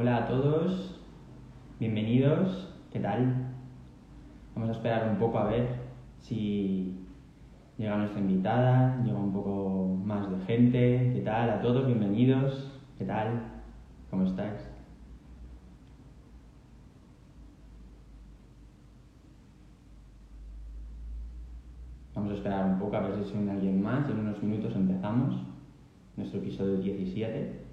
Hola a todos, bienvenidos, ¿qué tal? Vamos a esperar un poco a ver si llega nuestra invitada, llega un poco más de gente, ¿qué tal? A todos, bienvenidos, ¿qué tal? ¿Cómo estáis? Vamos a esperar un poco a ver si suena alguien más. En unos minutos empezamos nuestro episodio 17.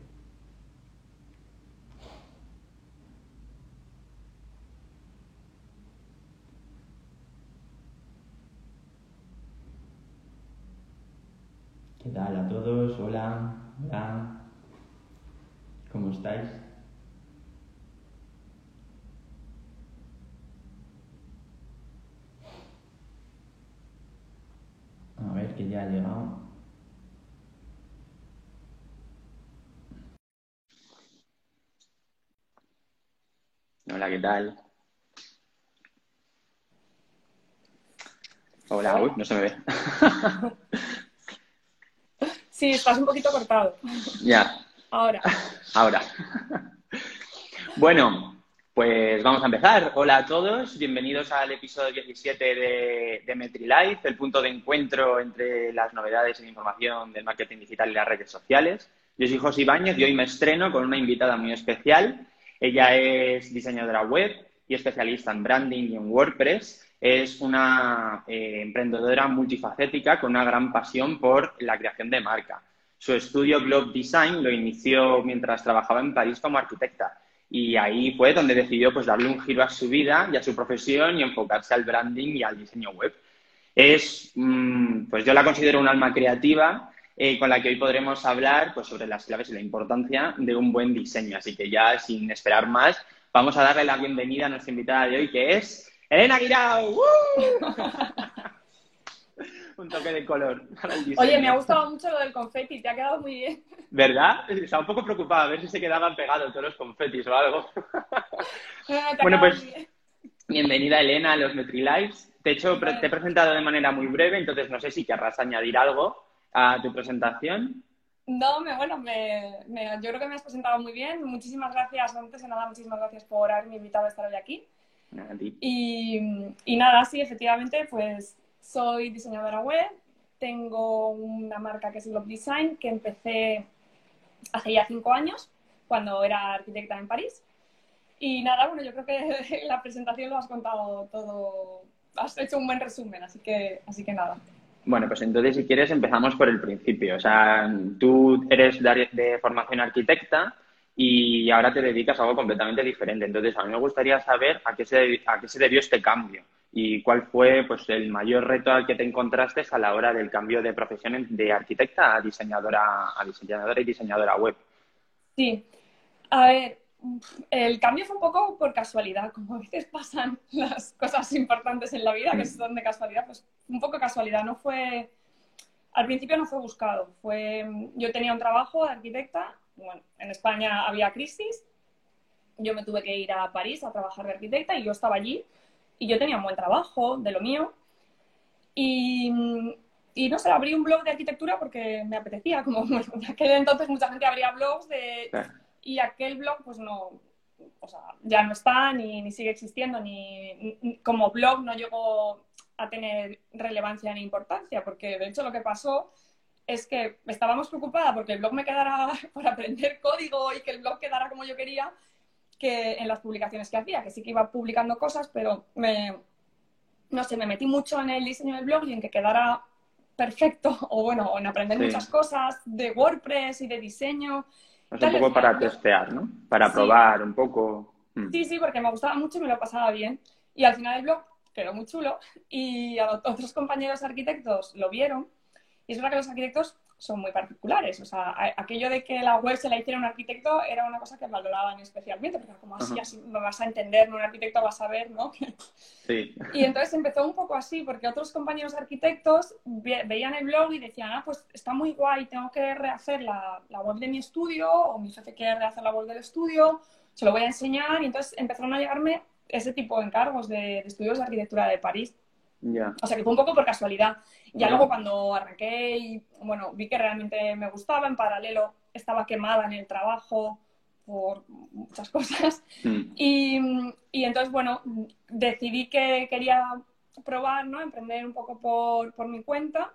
Tal a todos? Hola, hola. ¿Cómo estáis? A ver, que ya ha llegado. Hola, ¿qué tal? Hola, uy, no se me ve. Sí, estás un poquito cortado. Ya, Ahora. ahora. Bueno, pues vamos a empezar. Hola a todos, bienvenidos al episodio 17 de, de MetriLife, el punto de encuentro entre las novedades en información del marketing digital y las redes sociales. Yo soy José Ibáñez y hoy me estreno con una invitada muy especial. Ella es diseñadora web y especialista en branding y en WordPress. Es una eh, emprendedora multifacética con una gran pasión por la creación de marca. Su estudio Globe Design lo inició mientras trabajaba en París como arquitecta y ahí fue donde decidió pues darle un giro a su vida y a su profesión y enfocarse al branding y al diseño web. Es, mm, pues yo la considero un alma creativa eh, con la que hoy podremos hablar pues, sobre las claves y la importancia de un buen diseño. Así que ya sin esperar más, vamos a darle la bienvenida a nuestra invitada de hoy, que es Elena Guirao. ¡Uh! un toque de color para el diseño. Oye, me ha gustado mucho lo del confeti, te ha quedado muy bien. ¿Verdad? Estaba un poco preocupada a ver si se quedaban pegados todos los confetis o algo. Te Bueno, pues- bien. Bienvenida, Elena, a los MetriLives. De hecho, te he presentado de manera muy breve, entonces no sé si querrás añadir algo a tu presentación. No, me, bueno, me, me- yo creo que me has presentado muy bien. Muchísimas gracias, antes de nada, muchísimas gracias por haberme invitado a estar hoy aquí. Y, y nada, sí, efectivamente, pues soy diseñadora web, tengo una marca que es Globe Design, que empecé hace ya cinco años, cuando era arquitecta en París. Y nada, bueno, yo creo que la presentación lo has contado todo, has hecho un buen resumen, así que, así que nada. Bueno, pues entonces, si quieres, empezamos por el principio. O sea, tú eres de, de formación arquitecta y ahora te dedicas a algo completamente diferente. Entonces, a mí me gustaría saber a qué se, a qué se debió este cambio y cuál fue pues, el mayor reto al que te encontraste a la hora del cambio de profesión de arquitecta a diseñadora, a diseñadora y diseñadora web. Sí, a ver, el cambio fue un poco por casualidad, como a veces pasan las cosas importantes en la vida que son de casualidad, pues un poco casualidad, no fue, al principio no fue buscado, fue, yo tenía un trabajo de arquitecta, bueno, en España había crisis, yo me tuve que ir a París a trabajar de arquitecta y yo estaba allí y yo tenía un buen trabajo de lo mío. Y, y no sé, abrí un blog de arquitectura porque me apetecía, como en aquel entonces mucha gente abría blogs de y aquel blog pues no, o sea, ya no está ni, ni sigue existiendo, ni, ni- como blog no llegó a tener relevancia ni importancia, porque de hecho lo que pasó es que estábamos preocupada porque el blog me quedara por aprender código y que el blog quedara como yo quería, que en las publicaciones que hacía, que sí que iba publicando cosas, pero me, no sé, me metí mucho en el diseño del blog y en que quedara perfecto, o bueno, en aprender Sí. muchas cosas de WordPress y de diseño. Es un poco para testear, ¿no? Para Sí. probar un poco. Mm. Sí, sí, porque me gustaba mucho y me lo pasaba bien. Y al final el blog quedó muy chulo y a otros compañeros arquitectos lo vieron. Y es verdad que los arquitectos son muy particulares. O sea, aquello de que la web se la hiciera un arquitecto era una cosa que valoraban especialmente, porque como así, Ajá. así me vas a entender, ¿no? un arquitecto va a saber, ¿no? Sí. Y entonces empezó un poco así, porque otros compañeros arquitectos ve- veían el blog y decían, ah, pues está muy guay, tengo que rehacer la, la web de mi estudio, o mi jefe quiere rehacer la web del estudio, se lo voy a enseñar, y entonces empezaron a llegarme ese tipo de encargos de, de estudios de arquitectura de París. Ya. O sea que fue un poco por casualidad. Ya Ya. luego cuando arranqué y, bueno, vi que realmente me gustaba, en paralelo estaba quemada en el trabajo, por muchas cosas. Mm. Y, y, entonces, bueno, decidí que quería probar, ¿no? Emprender un poco por, por mi cuenta.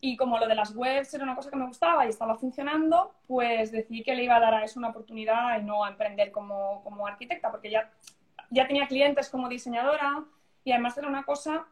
Y como lo de las webs era una cosa que me gustaba y estaba funcionando, pues decidí que le iba a dar a eso una oportunidad y no a emprender como, como arquitecta, porque ya, ya tenía clientes como diseñadora y además era una cosa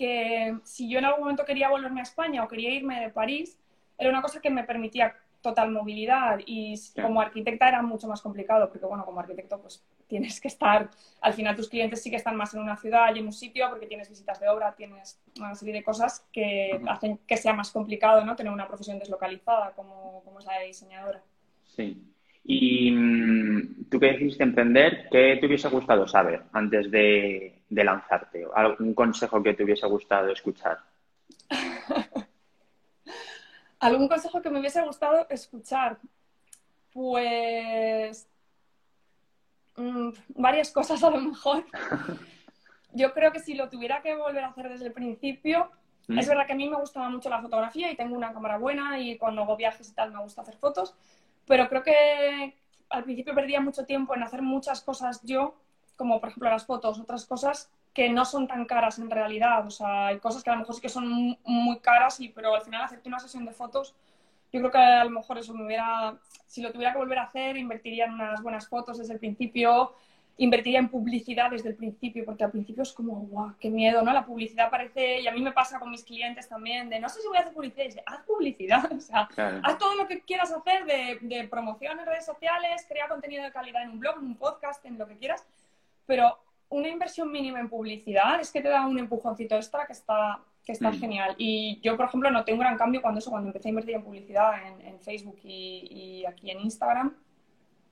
que si yo en algún momento quería volverme a España o quería irme de París, era una cosa que me permitía total movilidad y como arquitecta era mucho más complicado porque bueno como arquitecto pues tienes que estar al final tus clientes sí que están más en una ciudad y en un sitio porque tienes visitas de obra tienes una serie de cosas que hacen que sea más complicado no tener una profesión deslocalizada como, como es la de diseñadora. Sí y mm, tú que decidiste emprender qué te hubiese gustado saber antes de, de lanzarte algún consejo que te hubiese gustado escuchar ¿Algún consejo que me hubiese gustado escuchar? Pues mm, varias cosas a lo mejor. Yo creo que si lo tuviera que volver a hacer desde el principio, mm. es verdad que a mí me gustaba mucho la fotografía y tengo una cámara buena y cuando hago viajes y tal me gusta hacer fotos, pero creo que al principio perdía mucho tiempo en hacer muchas cosas yo, como por ejemplo las fotos, otras cosas que no son tan caras en realidad. O sea, hay cosas que a lo mejor sí que son muy caras, y, pero al final hacerte una sesión de fotos, yo creo que a lo mejor eso me hubiera, si lo tuviera que volver a hacer, invertiría en unas buenas fotos desde el principio, invertiría en publicidad desde el principio, porque al principio es como, guau, qué miedo, ¿no? La publicidad parece, y a mí me pasa con mis clientes también, de no sé si voy a hacer publicidad, y haz publicidad, o sea, haz todo lo que quieras hacer de, de promoción en redes sociales, crea contenido de calidad en un blog, en un podcast, en lo que quieras, pero una inversión mínima en publicidad es que te da un empujoncito extra que está, que está mm. genial. Y yo, por ejemplo, noté un gran cambio cuando eso, cuando empecé a invertir en publicidad en, Facebook y, aquí en Instagram.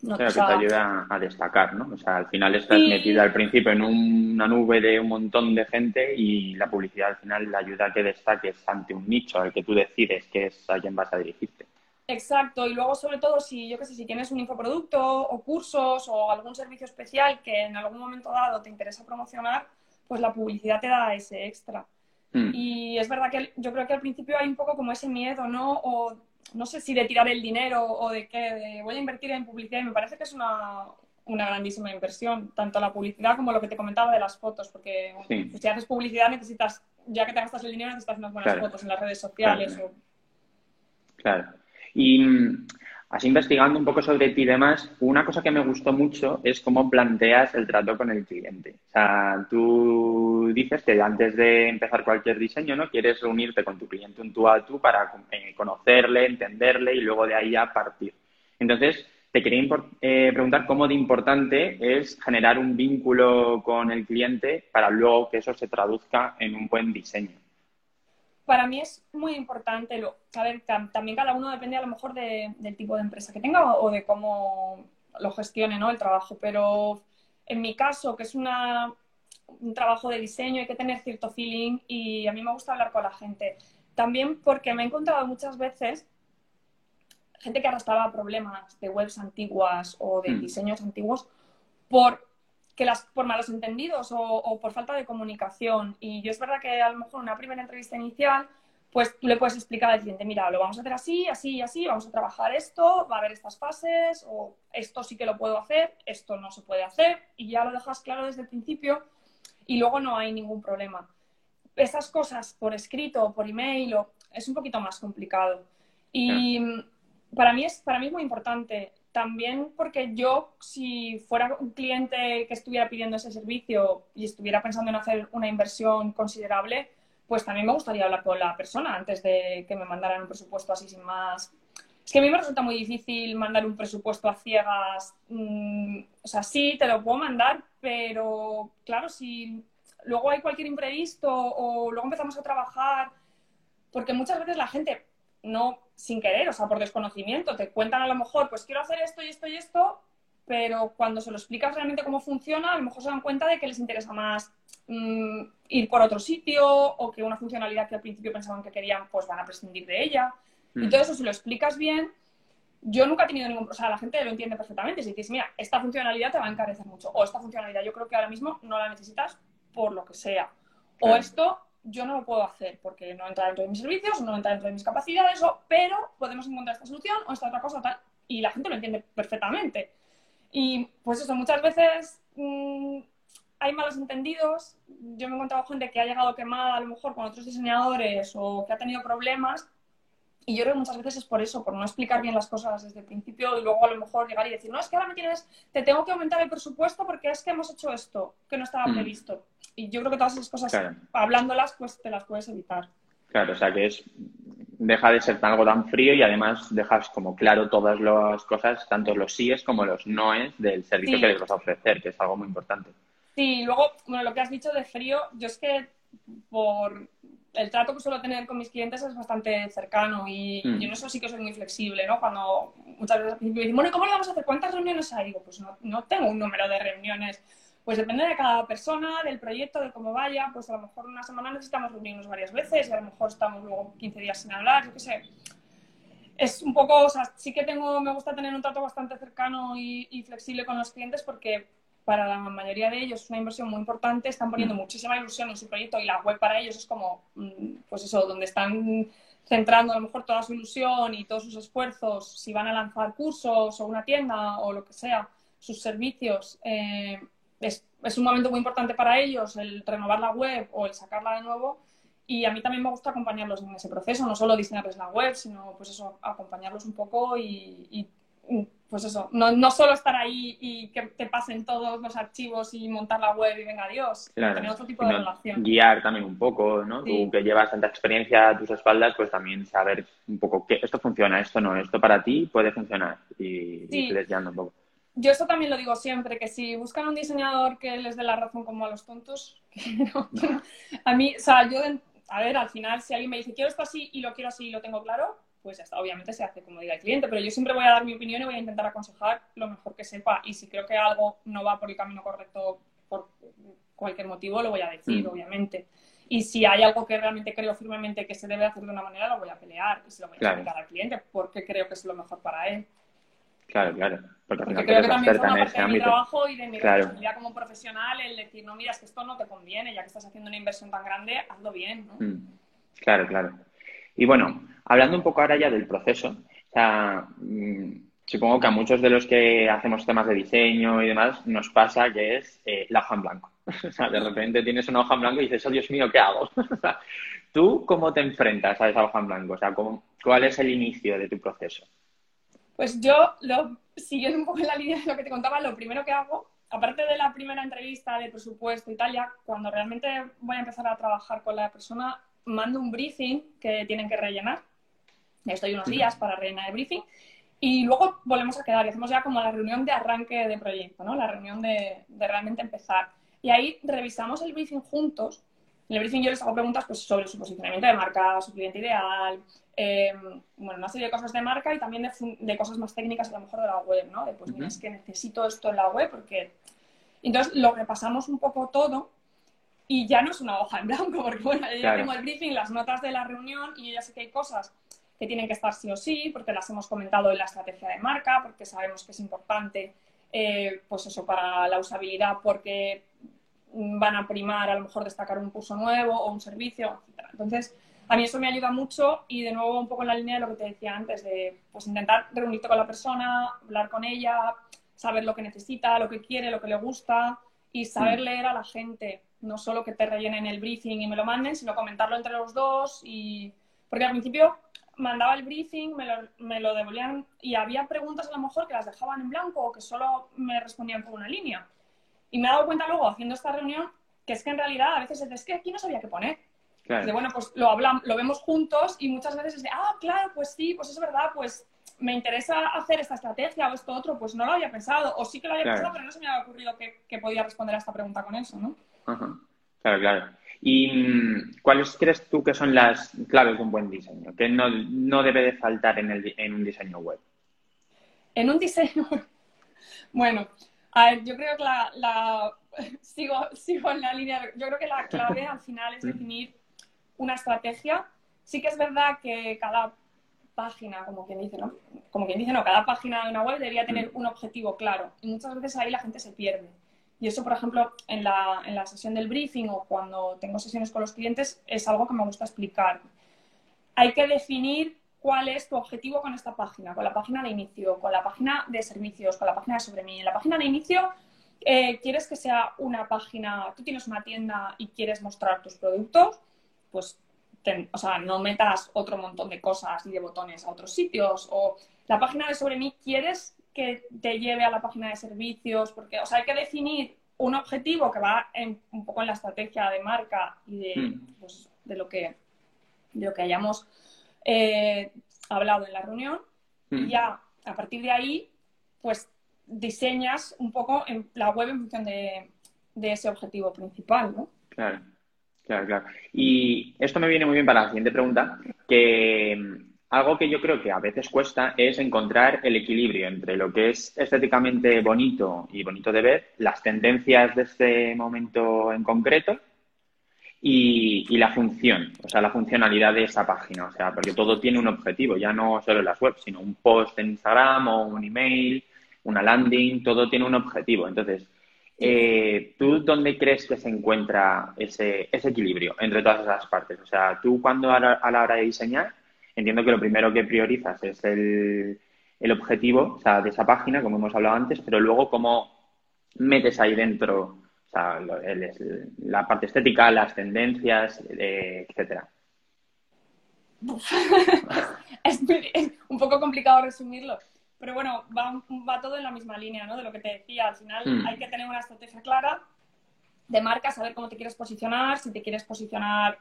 No, que te ayuda a destacar, ¿no? O sea, al final estás metida al principio en una nube de un montón de gente y la publicidad al final le ayuda a que destaques ante un nicho al que tú decides que es a quien vas a dirigirte. Exacto, y luego sobre todo si yo qué sé, si tienes un infoproducto o cursos o algún servicio especial que en algún momento dado te interesa promocionar, pues la publicidad te da ese extra. Mm. Y es verdad que yo creo que al principio hay un poco como ese miedo, ¿no? O no sé si de tirar el dinero o de que de voy a invertir en publicidad y me parece que es una, una grandísima inversión, tanto la publicidad como lo que te comentaba de las fotos, porque pues si haces publicidad necesitas, ya que te gastas el dinero, necesitas unas buenas fotos en las redes sociales. claro. Y mm, así investigando un poco sobre ti y demás, una cosa que me gustó mucho es cómo planteas el trato con el cliente. O sea, tú dices que antes de empezar cualquier diseño, ¿no? Quieres reunirte con tu cliente un tú a tú para eh, conocerle, entenderle y luego de ahí ya partir. Entonces, te quería eh, preguntar cómo de importante es generar un vínculo con el cliente para luego que eso se traduzca en un buen diseño para mí es muy importante, lo, saber también cada uno depende a lo mejor del tipo de empresa que tenga o, de cómo lo gestione ¿no? el trabajo, pero en mi caso, que es una, un trabajo de diseño, hay que tener cierto feeling y a mí me gusta hablar con la gente. También porque me he encontrado muchas veces gente que arrastraba problemas de webs antiguas o de mm. diseños antiguos por que las, por malos entendidos o, por falta de comunicación. Y yo es verdad que a lo mejor en una primera entrevista inicial, pues tú le puedes explicar al cliente, mira, lo vamos a hacer así, así y así, vamos a trabajar esto, va a haber estas fases, o esto sí que lo puedo hacer, esto no se puede hacer, y ya lo dejas claro desde el principio y luego no hay ningún problema. Esas cosas por escrito o por email o, es un poquito más complicado. Y para, mí es, para mí es muy importante también porque yo, si fuera un cliente que estuviera pidiendo ese servicio y estuviera pensando en hacer una inversión considerable, pues también me gustaría hablar con la persona antes de que me mandaran un presupuesto así sin más. Es que a mí me resulta muy difícil mandar un presupuesto a ciegas. Mm, o sea, sí, te lo puedo mandar, pero claro, si luego hay cualquier imprevisto o luego empezamos a trabajar, porque muchas veces la gente no sin querer, o sea, por desconocimiento. Te cuentan a lo mejor, pues quiero hacer esto y esto y esto, pero cuando se lo explicas realmente cómo funciona, a lo mejor se dan cuenta de que les interesa más mm, ir por otro sitio o que una funcionalidad que al principio pensaban que querían, pues van a prescindir de ella. Y mm. todo eso, si lo explicas bien, yo nunca he tenido ningún... O sea, la gente lo entiende perfectamente. Si dices, mira, esta funcionalidad te va a encarecer mucho, o esta funcionalidad yo creo que ahora mismo no la necesitas por lo que sea. O esto yo no lo puedo hacer porque no entra dentro de mis servicios, no entra dentro de mis capacidades, pero podemos encontrar esta solución o esta otra cosa tal. Y la gente lo entiende perfectamente. Y pues eso, muchas veces mm, hay malos entendidos. Yo me he encontrado gente que ha llegado quemada a lo mejor con otros diseñadores o que ha tenido problemas. Y yo creo que muchas veces es por eso, por no explicar bien las cosas desde el principio y luego a lo mejor llegar y decir, no, es que ahora me tienes, te tengo que aumentar el presupuesto porque es que hemos hecho esto, que no estaba mm. previsto. Y yo creo que todas esas cosas, hablándolas, pues te las puedes evitar. Claro, o sea que es deja de ser algo tan frío y además dejas como claro todas las cosas, tanto los síes como los noes del servicio que les vas a ofrecer, que es algo muy importante. Sí, luego, bueno, lo que has dicho de frío, yo es que por el trato que suelo tener con mis clientes es bastante cercano y mm. yo en eso sí que soy muy flexible, ¿no? Cuando muchas veces me dicen, bueno, ¿cómo lo vamos a hacer? ¿Cuántas reuniones hay? Digo, pues no, no tengo un número de reuniones pues depende de cada persona, del proyecto, de cómo vaya, pues a lo mejor una semana necesitamos reunirnos varias veces y a lo mejor estamos luego 15 días sin hablar, yo qué sé. Es un poco, o sea, sí que tengo, me gusta tener un trato bastante cercano y, flexible con los clientes porque para la mayoría de ellos es una inversión muy importante, están poniendo mm. muchísima ilusión en su proyecto y la web para ellos es como, mm, pues eso, donde están centrando a lo mejor toda su ilusión y todos sus esfuerzos, si van a lanzar cursos o una tienda o lo que sea, sus servicios. Eh, es, es, un momento muy importante para ellos el renovar la web o el sacarla de nuevo. Y a mí también me gusta acompañarlos en ese proceso, no solo diseñarles la web, sino pues eso, acompañarlos un poco y, pues eso, no, no, solo estar ahí y que te pasen todos los archivos y montar la web y venga adiós, tener otro tipo de relación. Guiar también un poco, ¿no? Tú que llevas tanta experiencia a tus espaldas, pues también saber un poco que esto funciona, esto no, esto para ti puede funcionar. Y, y les guiando un poco. Yo eso también lo digo siempre, que si buscan un diseñador que les dé la razón como a los tontos, a mí, o sea, yo, a ver, al final, si alguien me dice, quiero esto así y lo quiero así y lo tengo claro, pues ya está, obviamente se hace como diga el cliente, pero yo siempre voy a dar mi opinión y voy a intentar aconsejar lo mejor que sepa. Y si creo que algo no va por el camino correcto por cualquier motivo, lo voy a decir, mm. obviamente. Y si hay algo que realmente creo firmemente que se debe hacer de una manera, lo voy a pelear y se lo voy a explicar al cliente porque creo que es lo mejor para él. Claro, claro. Porque, creo que también forma parte de mi trabajo y de mi responsabilidad como profesional el decir, no, mira, es que esto no te conviene, ya que estás haciendo una inversión tan grande, hazlo bien, ¿no? Mm. Claro, claro. Y bueno, hablando un poco ahora ya del proceso, o sea, mm, supongo que a muchos de los que hacemos temas de diseño y demás nos pasa que es eh, la hoja en blanco. o sea, de repente tienes una hoja en blanco y dices, oh Dios mío, ¿qué hago? ¿Tú cómo te enfrentas a esa hoja en blanco? O sea, ¿cuál es el inicio de tu proceso? Pues yo, siguiendo un poco en la línea de lo que te contaba, lo primero que hago, aparte de la primera entrevista de presupuesto y tal, cuando realmente voy a empezar a trabajar con la persona, mando un briefing que tienen que rellenar. Estoy unos días para rellenar el briefing. Y luego volvemos a quedar y hacemos ya como la reunión de arranque de proyecto, ¿no? La reunión de, de realmente empezar. Y ahí revisamos el briefing juntos en el briefing yo les hago preguntas pues, sobre su posicionamiento de marca, su cliente ideal, eh, bueno, una serie de cosas de marca y también de, cosas más técnicas a lo mejor de la web, ¿no? De pues, es que necesito esto en la web porque... Entonces lo repasamos un poco todo y ya no es una hoja en blanco porque, bueno, yo ya tengo el briefing, las notas de la reunión y yo ya sé que hay cosas que tienen que estar sí o sí porque las hemos comentado en la estrategia de marca, porque sabemos que es importante eh, pues eso para la usabilidad, porque van a primar a lo mejor destacar un curso nuevo o un servicio, etc. Entonces, a mí eso me ayuda mucho y de nuevo un poco en la línea de lo que te decía antes, de pues intentar reunirte con la persona, hablar con ella, saber lo que necesita, lo que quiere, lo que le gusta y saber mm. leer a la gente, no solo que te rellenen el briefing y me lo manden, sino comentarlo entre los dos y... Porque al principio mandaba el briefing, me lo, me lo devolvían y había preguntas a lo mejor que las dejaban en blanco o que solo me respondían con una línea. Y me he dado cuenta luego, haciendo esta reunión, que es que en realidad a veces es que aquí no sabía qué poner. De, bueno, pues lo hablamos, lo vemos juntos y muchas veces es de, ah, claro, pues sí, pues es verdad, pues me interesa hacer esta estrategia o esto otro, pues no lo había pensado, o sí que lo había pensado, pero no se me había ocurrido que, podía responder a esta pregunta con eso, ¿no? Claro, claro. ¿Y mm, cuáles crees tú que son las claves de un buen diseño? Que no, no debe de faltar en, el, en un diseño web. En un diseño, bueno, a ver, yo creo que la, sigo, sigo en la línea, yo creo que la clave al final es definir una estrategia. Sí que es verdad que cada página, como quien dice, ¿no? Como quien dice, no, cada página de una web debería tener un objetivo claro. Y muchas veces ahí la gente se pierde. Y eso, por ejemplo, en la, en la sesión del briefing o cuando tengo sesiones con los clientes, es algo que me gusta explicar. Hay que definir cuál es tu objetivo con esta página, con la página de inicio, con la página de servicios, con la página de sobre mí. En la página de inicio eh, quieres que sea una página, tú tienes una tienda y quieres mostrar tus productos, pues o sea, no metas otro montón de cosas y de botones a otros sitios. O la página de sobre mí quieres que te lleve a la página de servicios, porque, o sea, hay que definir un objetivo que va un poco en la estrategia de marca y de, hmm. pues, de lo que de lo que hayamos eh, hablado en la reunión. Y hmm. ya a partir de ahí, pues diseñas un poco en la web en función de, ese objetivo principal, ¿no? Claro, claro, claro. Y esto me viene muy bien para la siguiente pregunta, que algo que yo creo que a veces cuesta es encontrar el equilibrio entre lo que es estéticamente bonito y bonito de ver, las tendencias de este momento en concreto y, la función, o sea, la funcionalidad de esa página, o sea, porque todo tiene un objetivo, ya no solo las webs, sino un post en Instagram o un email una landing, todo tiene un objetivo. Entonces, eh, ¿tú dónde crees que se encuentra ese, ese, equilibrio entre todas esas partes? O sea, tú cuando a la, hora de diseñar, entiendo que lo primero que priorizas es el, el objetivo o sea, de esa página, como hemos hablado antes, pero luego cómo metes ahí dentro o sea, la parte estética, las tendencias, eh, etcétera. es, un poco complicado resumirlo. Pero bueno, va, va, todo en la misma línea, ¿no? De lo que te decía. Al final hmm. hay que tener una estrategia clara de marca, saber cómo te quieres posicionar, si te quieres posicionar,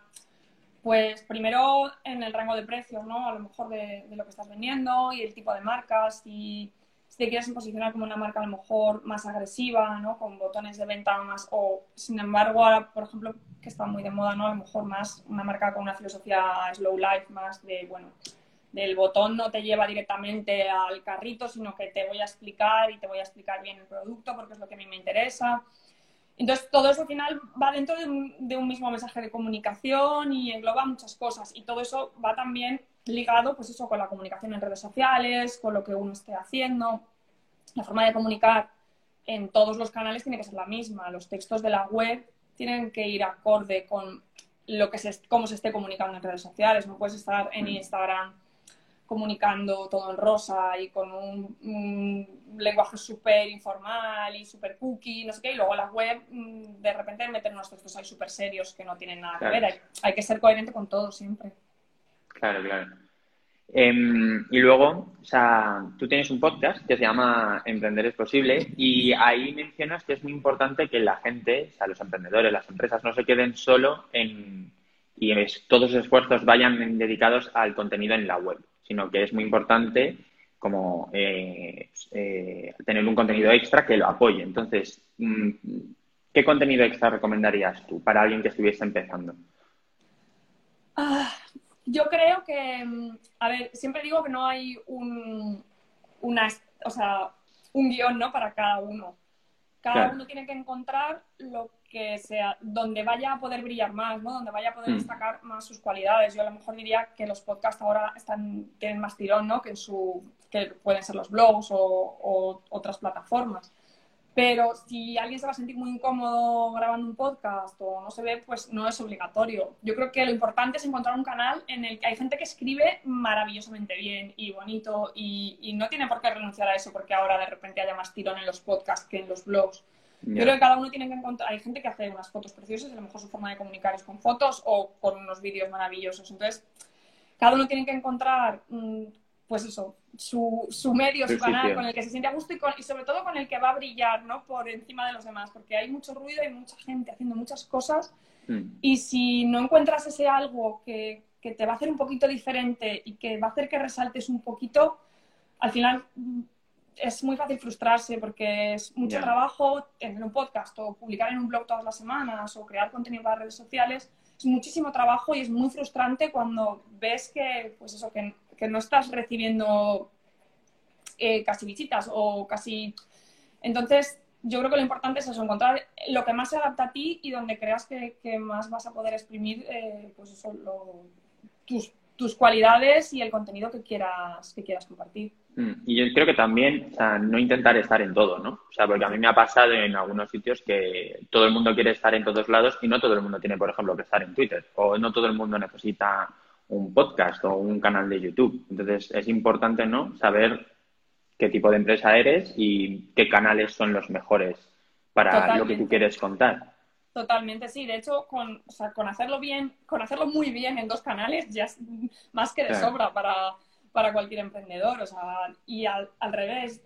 pues primero en el rango de precios, ¿no? A lo mejor de, lo que estás vendiendo y el tipo de marcas. Si, te quieres posicionar como una marca a lo mejor más agresiva, ¿no? Con botones de venta más... O, sin embargo, ahora, por ejemplo, que está muy de moda, ¿no? A lo mejor más una marca con una filosofía slow life, más de, bueno del botón no te lleva directamente al carrito, sino que te voy a explicar y te voy a explicar bien el producto porque es lo que a mí me interesa. Entonces, todo eso al final va dentro de un, mismo mensaje de comunicación y engloba muchas cosas. Y todo eso va también ligado, pues eso, con la comunicación en redes sociales, con lo que uno esté haciendo. La forma de comunicar en todos los canales tiene que ser la misma. Los textos de la web tienen que ir acorde con lo que se, cómo se esté comunicando en redes sociales. No puedes estar en mm. Instagram comunicando todo en rosa y con un, lenguaje súper informal y súper cookie, no sé qué, y luego la web mm, de repente meten unos textos ahí súper serios que no tienen nada que ver. Hay, que ser coherente con todo siempre. Claro, claro. Em, y luego, o sea, tú tienes un podcast que se llama Emprender es posible y ahí mencionas que es muy importante que la gente, o sea, los emprendedores, las empresas no se queden solo en y todos los esfuerzos vayan dedicados al contenido en la web sino que es muy importante como eh, eh, tener un contenido extra que lo apoye. Entonces, mm, ¿qué contenido extra recomendarías tú para alguien que estuviese empezando? Ah, yo creo que, mm, a ver, siempre digo que no hay un, una, o sea, un guion, ¿no? Para cada uno. Cada uno tiene que encontrar lo que sea, donde vaya a poder brillar más, ¿no? Donde vaya a poder mm. destacar más sus cualidades. Yo a lo mejor diría que los podcasts ahora están, tienen más tirón, ¿no? Que, en su, que pueden ser los blogs o, otras plataformas. Pero si alguien se va a sentir muy incómodo grabando un podcast o no se ve, pues no es obligatorio. Yo creo que lo importante es encontrar un canal en el que hay gente que escribe maravillosamente bien y bonito y, y no tiene por qué renunciar a eso porque ahora de repente haya más tirón en los podcasts que en los blogs. Yo creo que cada uno tiene que encontrar. Hay gente que hace unas fotos preciosas, a lo mejor su forma de comunicar es con fotos o con unos vídeos maravillosos. Entonces, cada uno tiene que encontrar, mm, pues eso, su, su medio, su canal con el que se siente a gusto y, y, sobre todo con el que va a brillar, ¿no? Por encima de los demás, porque hay mucho ruido y mucha gente haciendo muchas cosas. Mm. Y si no encuentras ese algo que, que te va a hacer un poquito diferente y que va a hacer que resaltes un poquito, al final es muy fácil frustrarse porque es mucho trabajo en un podcast o publicar en un blog todas las semanas o crear contenido para redes sociales. Es muchísimo trabajo y es muy frustrante cuando ves que, pues eso, que, que no estás recibiendo eh, casi visitas o casi... Entonces, yo creo que lo importante es eso, encontrar lo que más se adapta a ti y donde creas que, que más vas a poder exprimir eh, pues eso, tus, tus cualidades y el contenido que quieras, que quieras compartir. Mm, y yo creo que también, o sea, no intentar estar en todo, ¿no? O sea, porque a mí me ha pasado en algunos sitios que todo el mundo quiere estar en todos lados y no todo el mundo tiene, por ejemplo, que estar en Twitter. O no todo el mundo necesita un podcast o un canal de YouTube. Entonces, es importante, ¿no? Saber qué tipo de empresa eres y qué canales son los mejores para lo que tú quieres contar. Totalmente, sí. De hecho, con, o sea, con hacerlo bien, con hacerlo muy bien en dos canales, ya es más que de sobra para, para, cualquier emprendedor. O sea, y al, al, revés,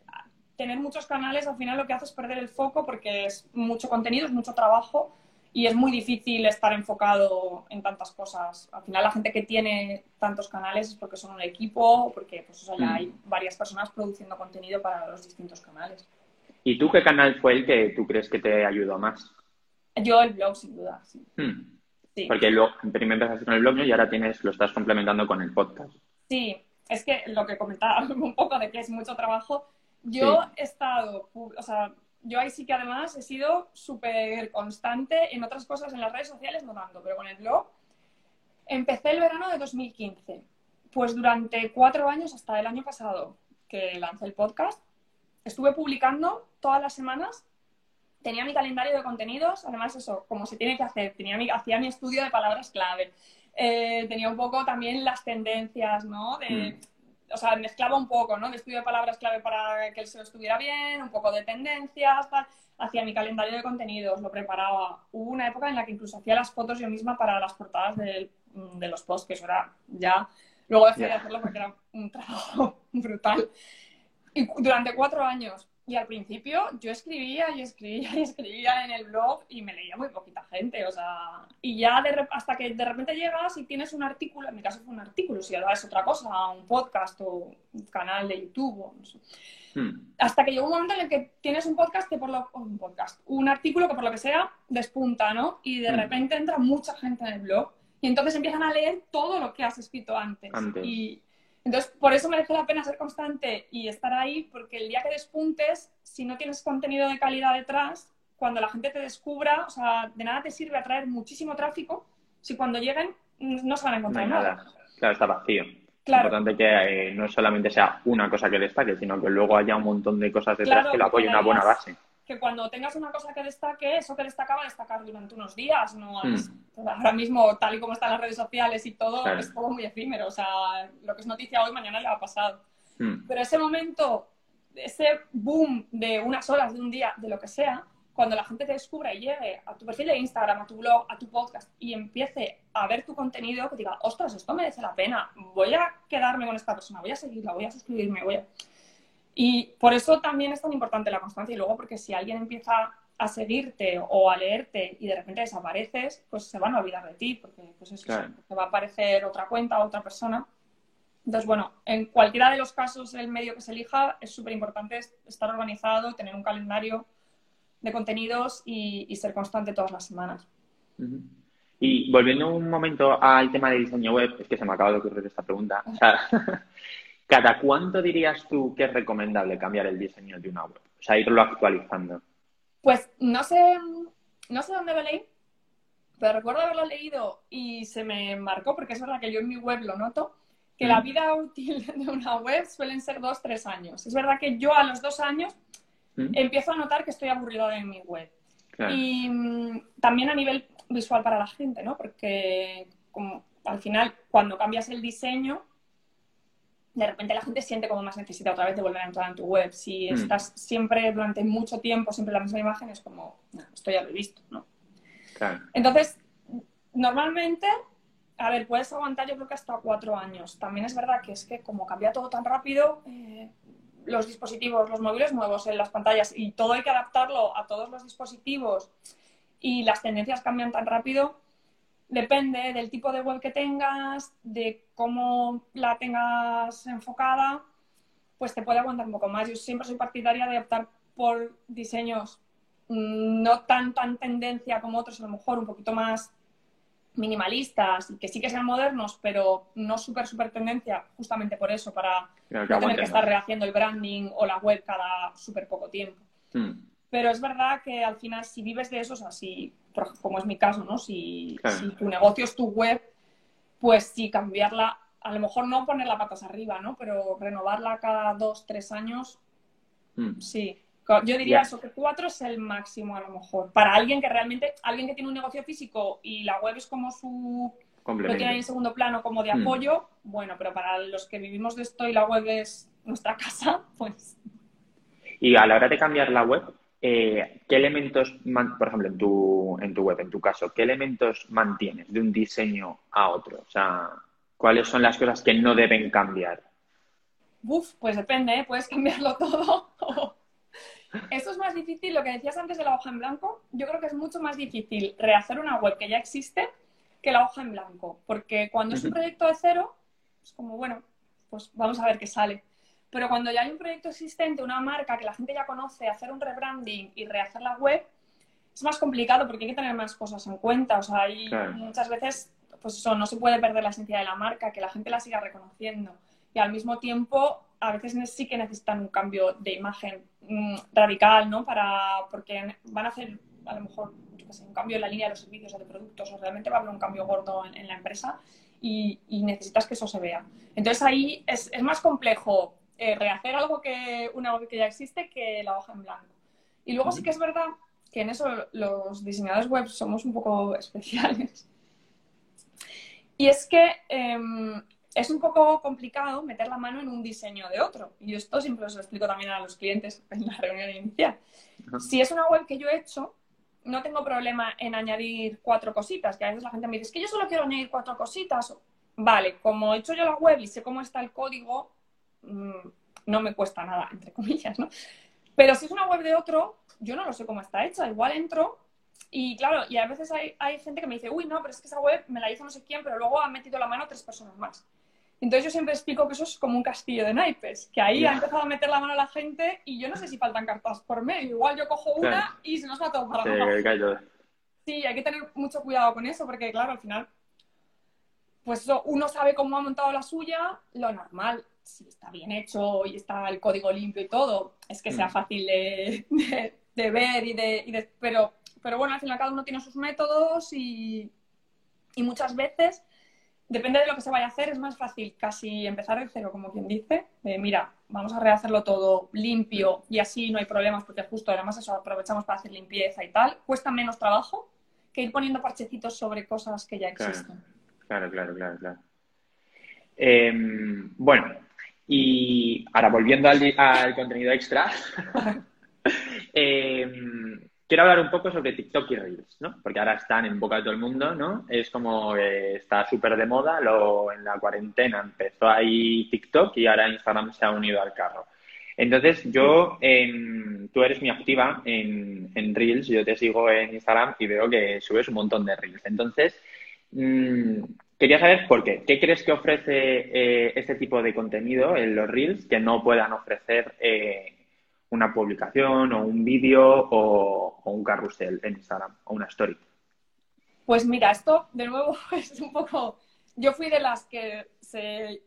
tener muchos canales al final lo que hace es perder el foco porque es mucho contenido, es mucho trabajo y es muy difícil estar enfocado en tantas cosas. Al final la gente que tiene tantos canales es porque son un equipo o porque pues, ya mm. hay varias personas produciendo contenido para los distintos canales. ¿Y tú qué canal fue el que tú crees que te ayudó más? Yo el blog, sin duda, sí. Hmm. Porque luego, primero empezaste con el blog y ahora tienes, lo estás complementando con el podcast. Sí, es que lo que comentaba un poco de que es mucho trabajo, yo he estado, o sea, yo ahí sí que además he sido súper constante en otras cosas en las redes sociales, no tanto, pero con el blog. Empecé el verano de 2015. Pues durante cuatro años, hasta el año pasado que lancé el podcast, estuve publicando todas las semanas. Tenía mi calendario de contenidos, además eso, como se tiene que hacer, tenía mi, hacía mi estudio de palabras clave. Eh, tenía un poco también las tendencias, ¿no? De, mm o sea, mezclaba un poco, ¿no? De estudio de palabras clave para que el SEO estuviera bien, un poco de tendencias, tal. Hacía mi calendario de contenidos, lo preparaba. Hubo una época en la que incluso hacía las fotos yo misma para las portadas de, de los posts, que eso era ya... Luego dejé de hacerlo porque era un trabajo brutal. Y durante cuatro años y al principio yo escribía y escribía y escribía en el blog y me leía muy poquita gente, o sea, y ya de, hasta que de repente llegas y tienes un artículo, en mi caso fue un artículo, si ahora es otra cosa, un podcast o un canal de YouTube, o no sé. Hmm. Hasta que llegó un momento en el que tienes un podcast que por lo, un podcast, un artículo que por lo que sea despunta, ¿no? Y de hmm. repente entra mucha gente en el blog y entonces empiezan a leer todo lo que has escrito antes. antes. Y, entonces, por eso merece la pena ser constante y estar ahí, porque el día que despuntes, si no tienes contenido de calidad detrás, cuando la gente te descubra, o sea, de nada te sirve atraer muchísimo tráfico si cuando lleguen no se van a encontrar nada. Claro, está vacío. Claro. Es importante que eh, no solamente sea una cosa que destaque, sino que luego haya un montón de cosas detrás que le apoyen una buena base que cuando tengas una cosa que destaque, eso que destaca va a destacar durante unos días, ¿no? Hmm. Ahora mismo, tal y como están las redes sociales y todo, es todo muy efímero. O sea, lo que es noticia hoy, mañana le ha pasado. Hmm. Pero ese momento, ese boom de unas horas, de un día, de lo que sea, cuando la gente te descubra y llegue a tu perfil de Instagram, a tu blog, a tu podcast y empiece a ver tu contenido, que diga, ostras, esto merece la pena, voy a quedarme con esta persona, voy a seguirla, voy a suscribirme, voy a... Y por eso también es tan importante la constancia y luego porque si alguien empieza a seguirte o a leerte y de repente desapareces, pues se van a olvidar de ti porque pues eso, te va a aparecer otra cuenta, otra persona. Entonces, bueno, en cualquiera de los casos, el medio que se elija es súper importante estar organizado, tener un calendario de contenidos y, ser constante todas las semanas. Y volviendo un momento al tema de diseño web, es que se me acaba de ocurrir esta pregunta. O sea, ¿Cada cuánto dirías tú que es recomendable cambiar el diseño de una web? O sea, irlo actualizando. Pues no sé, no sé dónde lo leí, pero recuerdo haberlo leído y se me marcó, porque es verdad que yo en mi web lo noto, que la mm. vida útil de una web suelen ser dos, tres años. Es verdad que yo a los dos años mm. empiezo a notar que estoy aburrido de mi web. Y mm, también a nivel visual para la gente, ¿no? Porque como, al final, cuando cambias el diseño, de repente la gente siente como más necesidad otra vez de volver a entrar en tu web. Si mm. estás siempre durante mucho tiempo, siempre la misma imagen, es como, esto ya lo he visto, ¿no? Entonces, normalmente, a ver, puedes aguantar yo creo que hasta cuatro años. También es verdad que es que como cambia todo tan rápido, eh, los dispositivos, los móviles nuevos en las pantallas y todo hay que adaptarlo a todos los dispositivos y las tendencias cambian tan rápido Depende del tipo de web que tengas, de cómo la tengas enfocada, pues te puede aguantar un poco más. Yo siempre soy partidaria de optar por diseños mm, no tan, tan tendencia como otros, a lo mejor un poquito más minimalistas y que sí que sean modernos, pero no súper, súper tendencia, justamente por eso, para no tener que estar rehaciendo el branding o la web cada súper poco tiempo. Hmm. Pero es verdad que al final, si vives de eso, o sea, si como es mi caso, ¿no? Si, tu negocio es tu web, pues sí, cambiarla, a lo mejor no ponerla patas arriba, ¿no? Pero renovarla cada dos, tres años, mm. sí. Yo diría eso, que cuatro es el máximo a lo mejor. Para alguien que realmente, alguien que tiene un negocio físico y la web es como su, lo tiene en segundo plano como de hmm. apoyo, bueno, pero para los que vivimos de esto y la web es nuestra casa, pues... Y a la hora de cambiar la web, eh, ¿qué elementos, por ejemplo, en tu, en tu web, en tu caso, qué elementos mantienes de un diseño a otro? O sea, ¿cuáles son las cosas que no deben cambiar? Uf, pues depende, ¿eh? puedes cambiarlo todo. Eso es más difícil, lo que decías antes de la hoja en blanco, yo creo que es mucho más difícil rehacer una web que ya existe que la hoja en blanco, porque cuando es un proyecto de cero, es como, bueno, pues vamos a ver qué sale. Pero cuando ya hay un proyecto existente, una marca que la gente ya conoce, hacer un rebranding y rehacer la web, es más complicado porque hay que tener más cosas en cuenta. O sea, hay muchas veces, pues eso, no se puede perder la esencia de la marca, que la gente la siga reconociendo. Y al mismo tiempo, a veces sí que necesitan un cambio de imagen mm, radical, ¿no? Para, porque van a hacer, a lo mejor, un cambio en la línea de los servicios o de productos, o realmente va a haber un cambio gordo en, la empresa y, necesitas que eso se vea. Entonces ahí es, es más complejo eh, rehacer algo que una web que ya existe que la hoja en blanco. Y luego sí que es verdad que en eso los diseñadores web somos un poco especiales. Y es que em, es un poco complicado meter la mano en un diseño de otro. Y esto siempre os lo explico también a los clientes en la reunión inicial. Si es una web que yo he hecho, no tengo problema en añadir cuatro cositas, que a veces la gente me dice, es que yo solo quiero añadir cuatro cositas. Vale, como he hecho yo la web y sé cómo está el código, Mm, no me cuesta nada, entre comillas, ¿no? Pero si es una web de otro, yo no lo sé cómo está hecha. Igual entro y claro, y a veces hay, gente que me dice, uy, no, pero es que esa web me la hizo no sé quién, pero luego ha metido la mano tres personas más. Entonces yo siempre explico que eso es como un castillo de naipes, que ahí ha empezado a meter la mano la gente y yo no sé si faltan cartas por medio. Igual yo cojo una y se nos va todo para abajo. Sí, hay que tener mucho cuidado con eso porque, claro, al final, pues uno sabe cómo ha montado la suya, lo normal si está bien hecho y está el código limpio y todo, es que sea mm. fácil de, ver y de, pero, pero bueno, al final cada uno tiene sus métodos y, y muchas veces, depende de lo que se vaya a hacer, es más fácil casi empezar de cero, como quien dice, de mira, vamos a rehacerlo todo limpio y así no hay problemas porque justo además eso aprovechamos para hacer limpieza y tal, cuesta menos trabajo que ir poniendo parchecitos sobre cosas que ya existen. Claro, claro, claro, claro. Em, bueno, y ahora, volviendo al, contenido extra, em, quiero hablar un poco sobre TikTok y Reels, ¿no? Porque ahora están en boca de todo el mundo, ¿no? Es como está súper de moda, lo, en la cuarentena empezó ahí TikTok y ahora Instagram se ha unido al carro. Entonces, yo, tú eres muy activa en, en, Reels, yo te sigo en Instagram y veo que subes un montón de Reels. Entonces, mm, Quería saber por qué. ¿Qué crees que ofrece eh, este tipo de contenido en los Reels que no puedan ofrecer eh, una publicación o un vídeo o, un carrusel en Instagram o una story? Pues mira, esto de nuevo es un poco... Yo fui de las que se...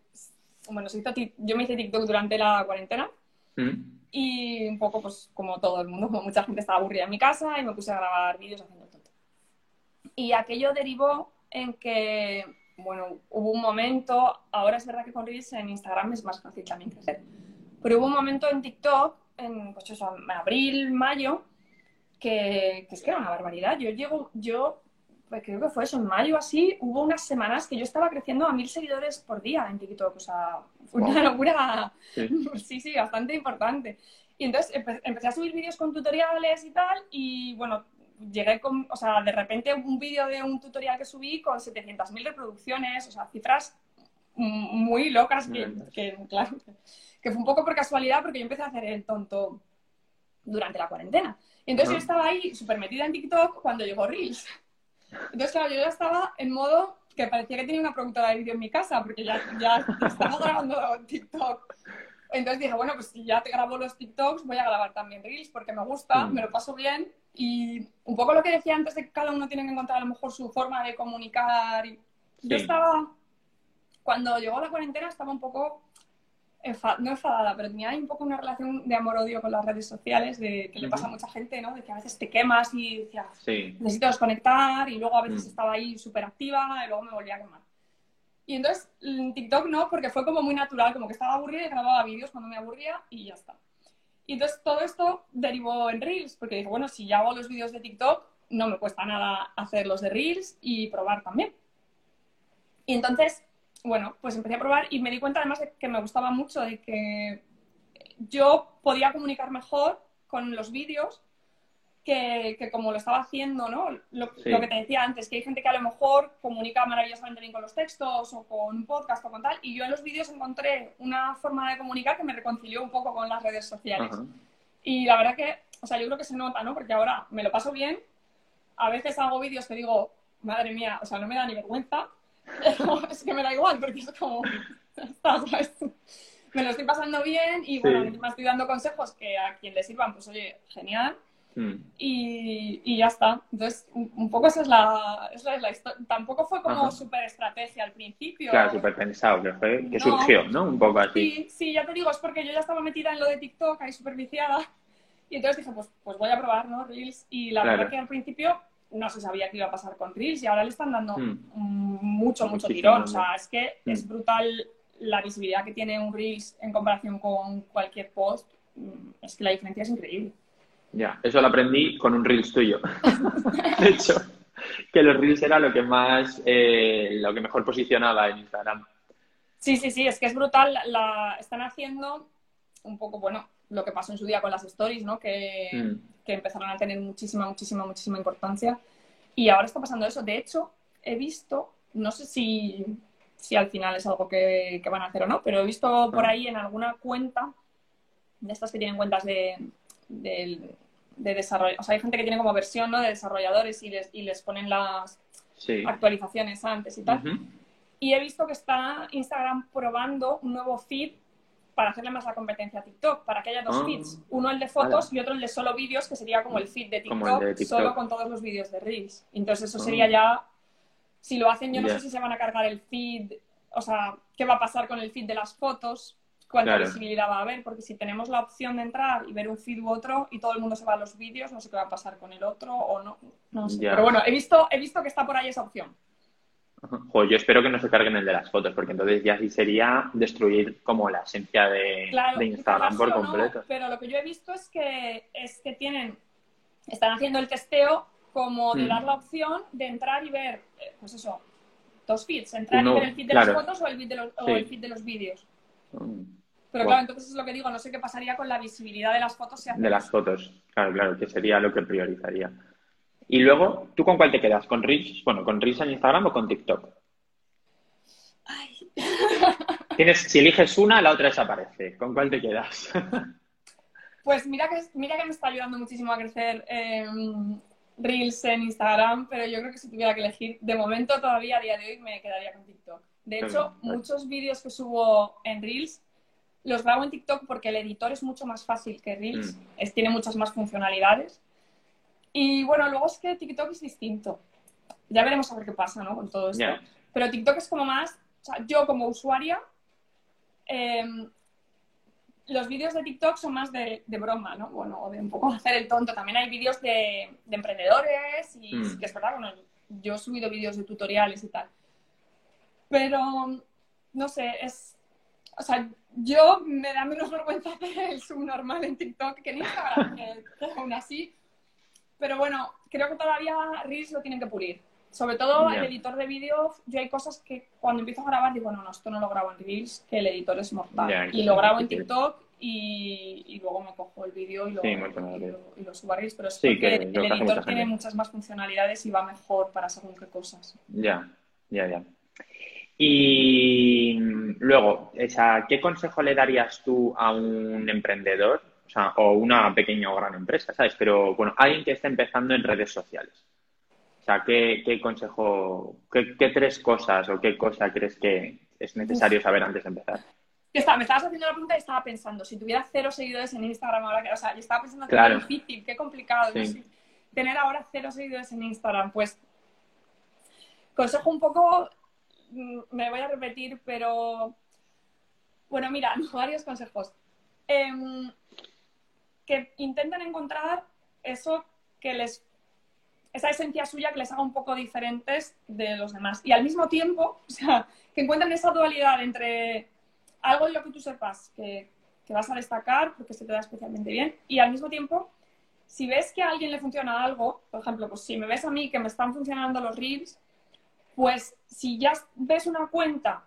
Bueno, se hizo yo me hice TikTok durante la cuarentena mm. y un poco pues como todo el mundo, como mucha gente estaba aburrida en mi casa y me puse a grabar vídeos haciendo tonto. Y aquello derivó en que bueno, hubo un momento, ahora es verdad que con Reels en Instagram es más fácil también crecer, pero hubo un momento en TikTok, en, pues eso, en abril, mayo, que, es que era una barbaridad. Yo llego, yo pues creo que fue eso, en mayo así, hubo unas semanas que yo estaba creciendo a mil seguidores por día en TikTok, o sea, fue una locura, sí. sí, bastante importante. Y entonces empecé a subir vídeos con tutoriales y tal, y bueno, llegué con, o sea, de repente un vídeo de un tutorial que subí con 700.000 reproducciones, o sea, cifras muy locas que, claro, que fue un poco por casualidad porque yo empecé a hacer el tonto durante la cuarentena. Y entonces yo estaba ahí súper metida en TikTok cuando llegó Reels. Entonces, claro, yo ya estaba en modo que parecía que tenía una productora de vídeo en mi casa porque ya, ya estaba grabando TikTok. Entonces dije, bueno, pues si ya te grabo los TikToks, voy a grabar también Reels porque me gusta, mm. me lo paso bien y un poco lo que decía antes de que cada uno tiene que encontrar a lo mejor su forma de comunicar. Yo estaba, cuando llegó la cuarentena, estaba un poco, no enfadada, pero tenía ahí un poco una relación de amor-odio con las redes sociales, de que le pasa a mucha gente, ¿no? De que a veces te quemas y decías, necesito desconectar, y luego a veces mm. estaba ahí súper activa y luego me volvía a quemar. Y entonces en TikTok no, porque fue como muy natural, como que estaba aburrida y grababa vídeos cuando me aburría y ya está. Y entonces todo esto derivó en Reels, porque dije, bueno, si ya hago los vídeos de TikTok, no me cuesta nada hacer los de Reels y probar también. Y entonces, bueno, pues empecé a probar y me di cuenta además de que me gustaba mucho, de que yo podía comunicar mejor con los vídeos que, que, como lo estaba haciendo, ¿no? Lo, Sí. lo que te decía antes, que hay gente que a lo mejor comunica maravillosamente bien con los textos o con un podcast o con tal, y yo en los vídeos encontré una forma de comunicar que me reconcilió un poco con las redes sociales. Ajá. Y la verdad que, o sea, yo creo que se nota, ¿no? Porque ahora me lo paso bien, a veces hago vídeos que digo, madre mía, o sea, no me da ni vergüenza, es que me da igual, porque es como. Me lo estoy pasando bien y bueno, Sí. me estoy dando consejos que a quien le sirvan, pues oye, genial. Mm. Y, y ya está. Entonces, un, un poco esa es la, esa es la historia. Tampoco fue como súper estrategia al principio. Claro, súper pensado, que, fue, que No. surgió, ¿no? Un poco así. Sí, sí, ya te digo, es porque yo ya estaba metida en lo de TikTok, ahí súper viciada. Y entonces dije, pues, pues voy a probar, ¿no? Reels. Y la Claro. verdad que al principio no se sabía qué iba a pasar con Reels y ahora le están dando Mm. mucho, mucho Muchísimo, tirón. O sea, es que Mm. es brutal la visibilidad que tiene un Reels en comparación con cualquier post. Mm, Es que la diferencia es increíble. Ya, eso lo aprendí con un Reels tuyo. De hecho, que los Reels era lo que más, eh, lo que mejor posicionaba en Instagram. Sí, sí, sí, es que es brutal. La, están haciendo un poco, bueno, lo que pasó en su día con las stories, ¿no? Que, Mm. que empezaron a tener muchísima, muchísima, muchísima importancia. Y ahora está pasando eso. De hecho, he visto, no sé si, si al final es algo que, que van a hacer o no, pero he visto por Ah. ahí en alguna cuenta, de estas que tienen cuentas de, del- de desarrollo, o sea, hay gente que tiene como versión ¿no? de desarrolladores y les, y les ponen las Sí. actualizaciones antes y tal. Ujú. Y he visto que está Instagram probando un nuevo feed para hacerle más la competencia a TikTok, para que haya dos Ah. feeds, uno el de fotos y otro el de solo vídeos, que sería como el feed de TikTok, el de TikTok. solo con todos los vídeos de Reels. Entonces eso Ah. sería ya, si lo hacen, yo no Ya. sé si se van a cargar el feed, o sea, qué va a pasar con el feed de las fotos, cuánta Claro. visibilidad va a haber, porque si tenemos la opción de entrar y ver un feed u otro y todo el mundo se va a los vídeos, no sé qué va a pasar con el otro o no, no sé. Ya. Pero bueno, he visto, he visto que está por ahí esa opción. Joder, yo espero que no se carguen el de las fotos, porque entonces ya sí sería destruir como la esencia de, Claro, de Instagram por cargarse o no, completo. pero lo que yo he visto es que, es que tienen, están haciendo el testeo como de Mm. dar la opción de entrar y ver, eh, pues eso, dos feeds, entrar Uno, y ver el feed de claro. las fotos o el feed de los, o el feed de los vídeos. Pero claro, entonces es lo que digo, no sé qué pasaría con la visibilidad de las fotos si De las fotos, claro, claro, que sería lo que priorizaría. Y luego, ¿tú con cuál te quedas? ¿Con Reels? Bueno, ¿con Reels en Instagram o con TikTok? Ay. Tienes, si eliges una, la otra desaparece. ¿Con cuál te quedas? Pues mira que, mira que me está ayudando muchísimo a crecer eh, Reels en Instagram, pero yo creo que si tuviera que elegir, de momento todavía a día de hoy me quedaría con TikTok. De hecho, muchos vídeos que subo en Reels los grabo en TikTok porque el editor es mucho más fácil que Reels, Mm. es, tiene muchas más funcionalidades. Y bueno, luego es que TikTok es distinto. Ya veremos a ver qué pasa ¿no? con todo esto. Ya. Pero TikTok es como más, o sea, yo como usuaria, em, los vídeos de TikTok son más de, de broma, ¿no? Bueno, o de un poco hacer el tonto. También hay vídeos de, de emprendedores y Mm. sí que es verdad, bueno, yo he subido vídeos de tutoriales y tal. Pero, no sé, es... O sea, yo me da menos vergüenza hacer el subnormal en TikTok que en Instagram, que, aún así. Pero bueno, creo que todavía Reels lo tienen que pulir. Sobre todo Ya. el editor de vídeo, yo hay cosas que cuando empiezo a grabar digo, no, no, esto no lo grabo en Reels, que el editor es mortal. Que y lo grabo en. TikTok y, y luego me cojo el vídeo y lo, Sí, y lo, y lo subo a Reels. Pero es Sí, que el editor mucha tiene muchas más funcionalidades y va mejor para según qué cosas. Ya, ya, ya. Y mm, luego, o sea, ¿qué consejo le darías tú a un emprendedor? O sea, o una pequeña o gran empresa, ¿sabes? Pero, bueno, alguien que está empezando en redes sociales. O sea, ¿qué, qué consejo, qué, qué tres cosas o qué cosa crees que es necesario saber antes de empezar? Está, me estabas haciendo la pregunta y estaba pensando, si tuviera cero seguidores en Instagram ahora, que, o sea, yo estaba pensando que Claro. qué difícil, qué complicado, no Sí. sé, tener ahora cero seguidores en Instagram, pues consejo un poco, me voy a repetir, pero bueno, mira, varios consejos. Em, que intenten encontrar eso que les esa esencia suya que les haga un poco diferentes de los demás. Y al mismo tiempo, o sea, que encuentren esa dualidad entre algo en lo que tú sepas que, que vas a destacar porque se te da especialmente bien y al mismo tiempo, si ves que a alguien le funciona algo, por ejemplo, pues si me ves a mí que me están funcionando los reels, Pues si ya ves una cuenta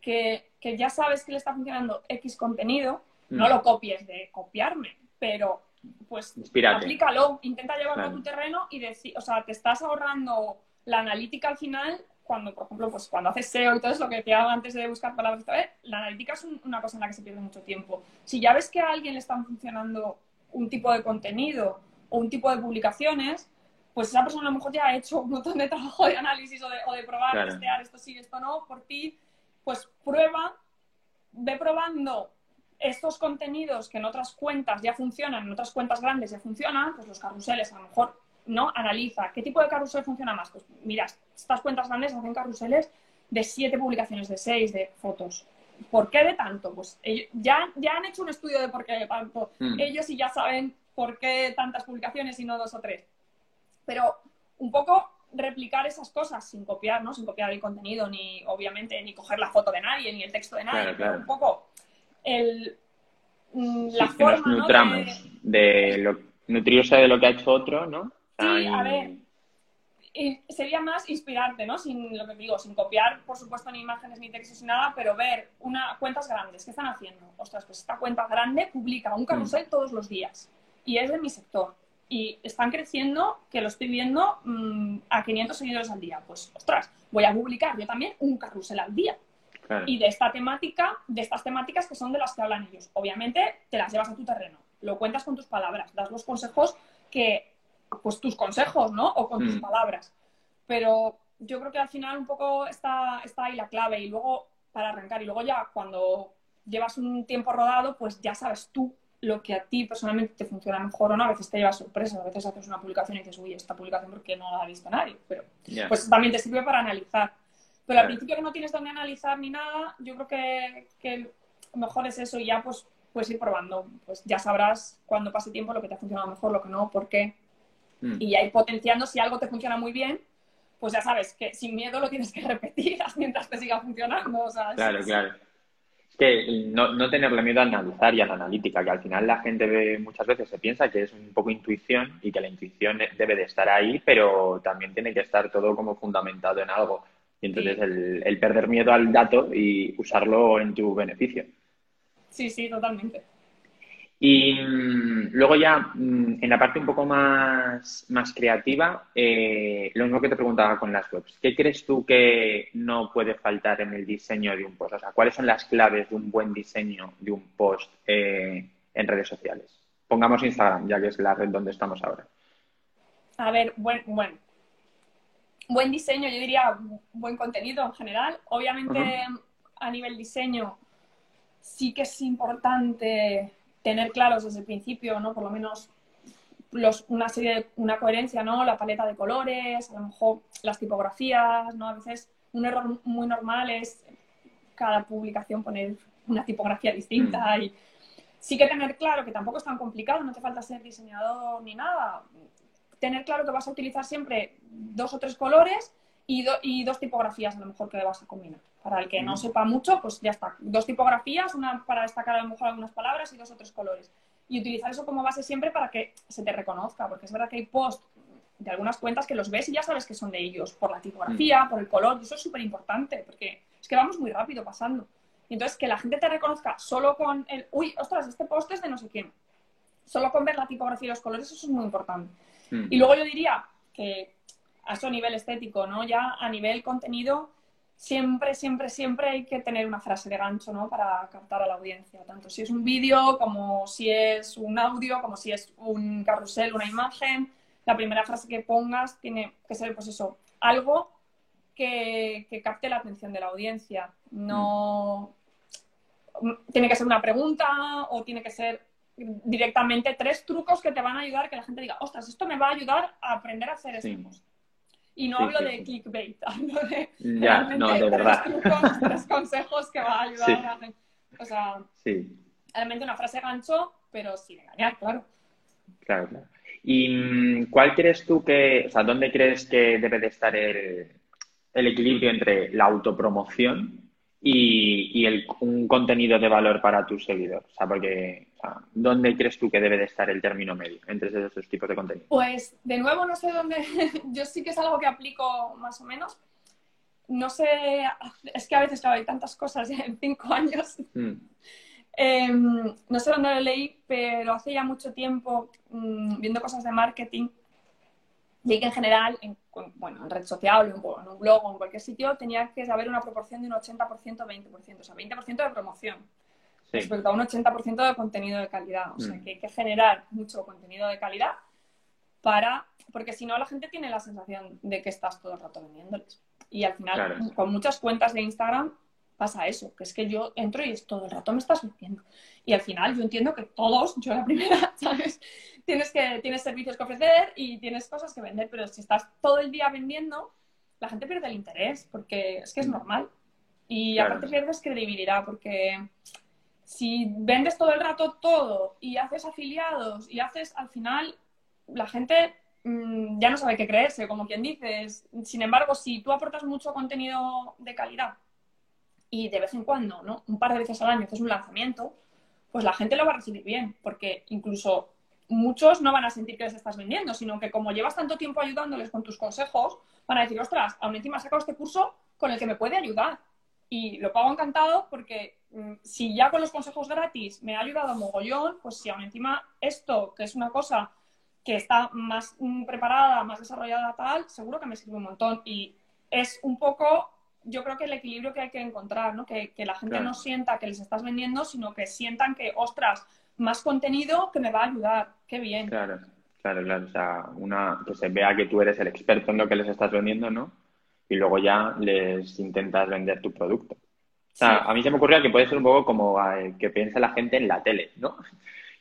que, ya sabes que le está funcionando X contenido, no mm. lo copies de copiarme, pero pues aplícalo, intenta llevarlo a tu terreno y decir, o sea, te estás ahorrando la analítica al final cuando, por ejemplo, pues cuando haces SEO y todo eso, lo que decía antes de buscar palabras, vez, la analítica es una cosa en la que se pierde mucho tiempo. Si ya ves que a alguien le están funcionando un tipo de contenido o un tipo de publicaciones, pues esa persona a lo mejor ya ha hecho un montón de trabajo de análisis o de, o de probar, testear esto sí, esto no, por ti, pues prueba, ve probando estos contenidos que en otras cuentas ya funcionan, en otras cuentas grandes ya funcionan, pues los carruseles a lo mejor ¿no? Analiza qué tipo de carrusel funciona más. Pues mira, estas cuentas grandes hacen carruseles de siete publicaciones, de seis, de fotos. ¿Por qué de tanto? Pues ya, ya han hecho un estudio de por qué de tanto. Mm. Ellos sí ya saben por qué tantas publicaciones y no dos o tres. Pero un poco replicar esas cosas sin copiar, ¿no? Sin copiar el contenido, ni obviamente, ni coger la foto de nadie, ni el texto de nadie, pero un poco el, mm, la forma, nos nutramos de... lo nutrirse de lo que ha hecho otro, ¿no? Sí, a ver, sería más inspirarte, ¿no? Sin lo que digo, sin copiar, por supuesto, ni imágenes ni textos ni nada, pero ver una, cuentas grandes, ¿qué están haciendo? Ostras, pues esta cuenta grande publica un carrusel mm. todos los días y es de mi sector. Y están creciendo, que lo estoy viendo mm, a 500 seguidores al día. Pues, ostras, voy a publicar yo también un carrusel al día. Y de esta temática, de estas temáticas que son de las que hablan ellos. Obviamente, te las llevas a tu terreno, lo cuentas con tus palabras, das los consejos que pues tus consejos, ¿no? O con tus mm. palabras. Pero yo creo que al final un poco está, está ahí la clave y luego para arrancar y luego ya cuando llevas un tiempo rodado, pues ya sabes tú lo que a ti personalmente te funciona mejor o no. A veces te llevas sorpresas, a veces haces una publicación y dices, uy, esta publicación porque no la ha visto nadie. Pero pues también te sirve para analizar. Pero al principio que no tienes donde analizar ni nada, yo creo que, que mejor es eso y ya pues puedes ir probando. Pues ya sabrás cuando pase tiempo lo que te ha funcionado mejor, lo que no, por qué. Mm. Y ahí potenciando, si algo te funciona muy bien, pues ya sabes que sin miedo lo tienes que repetir mientras te siga funcionando. claro, claro. Es que no, no, tenerle miedo a analizar y a la analítica, que al final la gente ve, muchas veces se piensa que es un poco intuición y que la intuición debe de estar ahí, pero también tiene que estar todo como fundamentado en algo. Y entonces el, el perder miedo al dato y usarlo en tu beneficio. Sí, sí, totalmente. Y mm, luego ya mm, en la parte un poco más, más creativa, eh, lo mismo que te preguntaba con las webs. ¿Qué crees tú que no puede faltar en el diseño de un post? O sea, ¿cuáles son las claves de un buen diseño de un post eh, en redes sociales? Pongamos Instagram, ya que es la red donde estamos ahora. A ver, buen, bueno, buen diseño, yo diría buen contenido en general. Obviamente, a nivel diseño, sí que es importante tener claros desde el principio, ¿no? Por lo menos los, una serie, una coherencia, ¿no? La paleta de colores, a lo mejor las tipografías, ¿no? A veces un error muy normal es cada publicación poner una tipografía distinta mm. y sí que tener claro que tampoco es tan complicado, no te falta ser diseñador ni nada. Tener claro que vas a utilizar siempre dos o tres colores y, y dos tipografías a lo mejor que vas a combinar. Para el que no sepa mucho, pues ya está. Dos tipografías, una para destacar a lo mejor algunas palabras y dos o tres colores. Y utilizar eso como base siempre para que se te reconozca, porque es verdad que hay posts de algunas cuentas que los ves y ya sabes que son de ellos, por la tipografía, por el color, y eso es súper importante, porque es que vamos muy rápido pasando. Y entonces, que la gente te reconozca solo con el, uy, ostras, este post es de no sé quién. Solo con ver la tipografía y los colores, eso es muy importante. Mm. Y luego yo diría que, a eso a nivel estético, ¿no? Ya a nivel contenido, siempre, siempre, siempre hay que tener una frase de gancho, ¿no? Para captar a la audiencia, tanto si es un vídeo, como si es un audio, como si es un carrusel, una imagen. La primera frase que pongas tiene que ser, pues eso, algo que, capte la atención de la audiencia. No... Tiene que ser una pregunta o tiene que ser directamente tres trucos que te van a ayudar que la gente diga, ostras, esto me va a ayudar a aprender a hacer esto. Y no hablo de clickbait, hablo de, ya, no, de verdad. Tres, consejos que va a ayudar a la gente. O sea, realmente una frase gancho, pero sin engañar, claro. Claro, claro. ¿Y mm, cuál crees tú que, o sea, dónde crees que debe de estar el, el equilibrio entre la autopromoción y, el, un contenido de valor para tu seguidor? O sea, porque, ¿dónde crees tú que debe de estar el término medio entre esos tipos de contenido? Pues, de nuevo, no sé dónde, yo sí que es algo que aplico más o menos. no sé, es que a veces, claro, hay tantas cosas en cinco años. Mm. Em, no sé dónde lo leí, pero hace ya mucho tiempo, mm, viendo cosas de marketing, leí que en general, en, bueno, en red social, en, en un blog o en cualquier sitio, tenía que haber una proporción de un 80%, 20%, o sea, 20% de promoción Sí. respecto a un 80% de contenido de calidad. O sea, Mm. que hay que generar mucho contenido de calidad para... Porque si no, la gente tiene la sensación de que estás todo el rato vendiéndoles. Y al final, Claro. con muchas cuentas de Instagram pasa eso, que es que yo entro y es todo el rato me estás vendiendo. Y al final yo entiendo que todos, yo la primera, ¿sabes? Tienes, que, tienes servicios que ofrecer y tienes cosas que vender, pero si estás todo el día vendiendo, la gente pierde el interés, porque es que es normal. Y Claro. aparte pierdes credibilidad, porque si vendes todo el rato todo y haces afiliados y haces al final, la gente mm, ya no sabe qué creerse, como quien dices. Sin embargo, si tú aportas mucho contenido de calidad y de vez en cuando, ¿no? Un par de veces al año haces un lanzamiento, pues la gente lo va a recibir bien, porque incluso muchos no van a sentir que les estás vendiendo, sino que como llevas tanto tiempo ayudándoles con tus consejos, van a decir, ostras, aún encima he sacado este curso con el que me puede ayudar. Y lo pago encantado porque mm, si ya con los consejos gratis me ha ayudado mogollón, pues si aún encima esto, que es una cosa que está más mm, preparada, más desarrollada tal, seguro que me sirve un montón. Y es un poco, yo creo que el equilibrio que hay que encontrar, ¿no? Que, que la gente Claro. no sienta que les estás vendiendo, sino que sientan que, ostras, más contenido que me va a ayudar. Qué bien. Claro, claro, claro. O sea, una, que se vea que tú eres el experto en lo que les estás vendiendo, ¿no? Y luego ya les intentas vender tu producto. O sea, Sí. a mí se me ocurría que puede ser un poco como que piensa la gente en la tele, ¿no?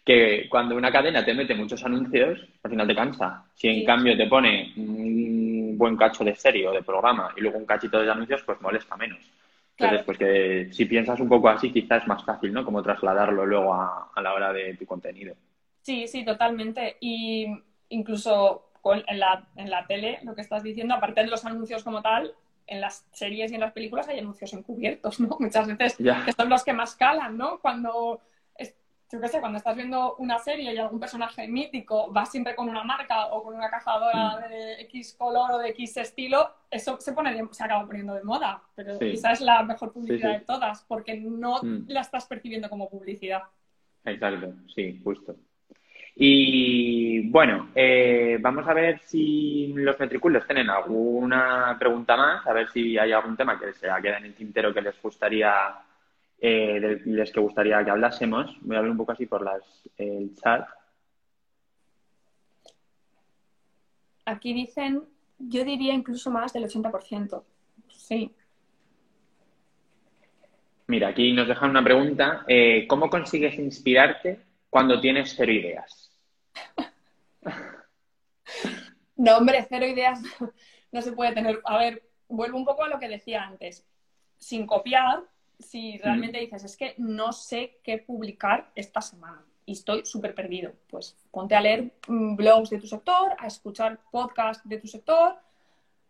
Que cuando una cadena te mete muchos anuncios, al final te cansa. Si en Sí. cambio te pone un buen cacho de serie o de programa y luego un cachito de anuncios, pues molesta menos. Entonces, Claro. pues que si piensas un poco así, quizás es más fácil, ¿no? Como trasladarlo luego a, a la hora de tu contenido. Sí, sí, totalmente. Y incluso con- en la, en la tele, lo que estás diciendo, aparte de los anuncios como tal, en las series y en las películas hay anuncios encubiertos, ¿no? Muchas veces Ya. que son los que más calan, ¿no? Cuando, yo qué sé, cuando estás viendo una serie y algún personaje mítico va siempre con una marca o con una cazadora Mm. de X color o de X estilo, eso se, pone se acaba poniendo de moda. Pero Sí. esa es la mejor publicidad Sí, sí. de todas, porque no Mm. la estás percibiendo como publicidad. Exacto, sí, justo. Y bueno, eh, vamos a ver si los metriculos tienen alguna pregunta más, a ver si hay algún tema que se queda en el tintero que les gustaría, eh, del- les que gustaría que hablásemos. Voy a ver un poco así por las, el chat. Aquí dicen, yo diría incluso más del 80%. Sí. Mira, aquí nos dejan una pregunta. eh, ¿cómo consigues inspirarte cuando tienes cero ideas? No, hombre, cero ideas no se puede tener. A ver, vuelvo un poco a lo que decía antes. Sin copiar, si realmente dices, es que no sé qué publicar esta semana y estoy súper perdido, pues ponte a leer mm, blogs de tu sector, a escuchar podcasts de tu sector.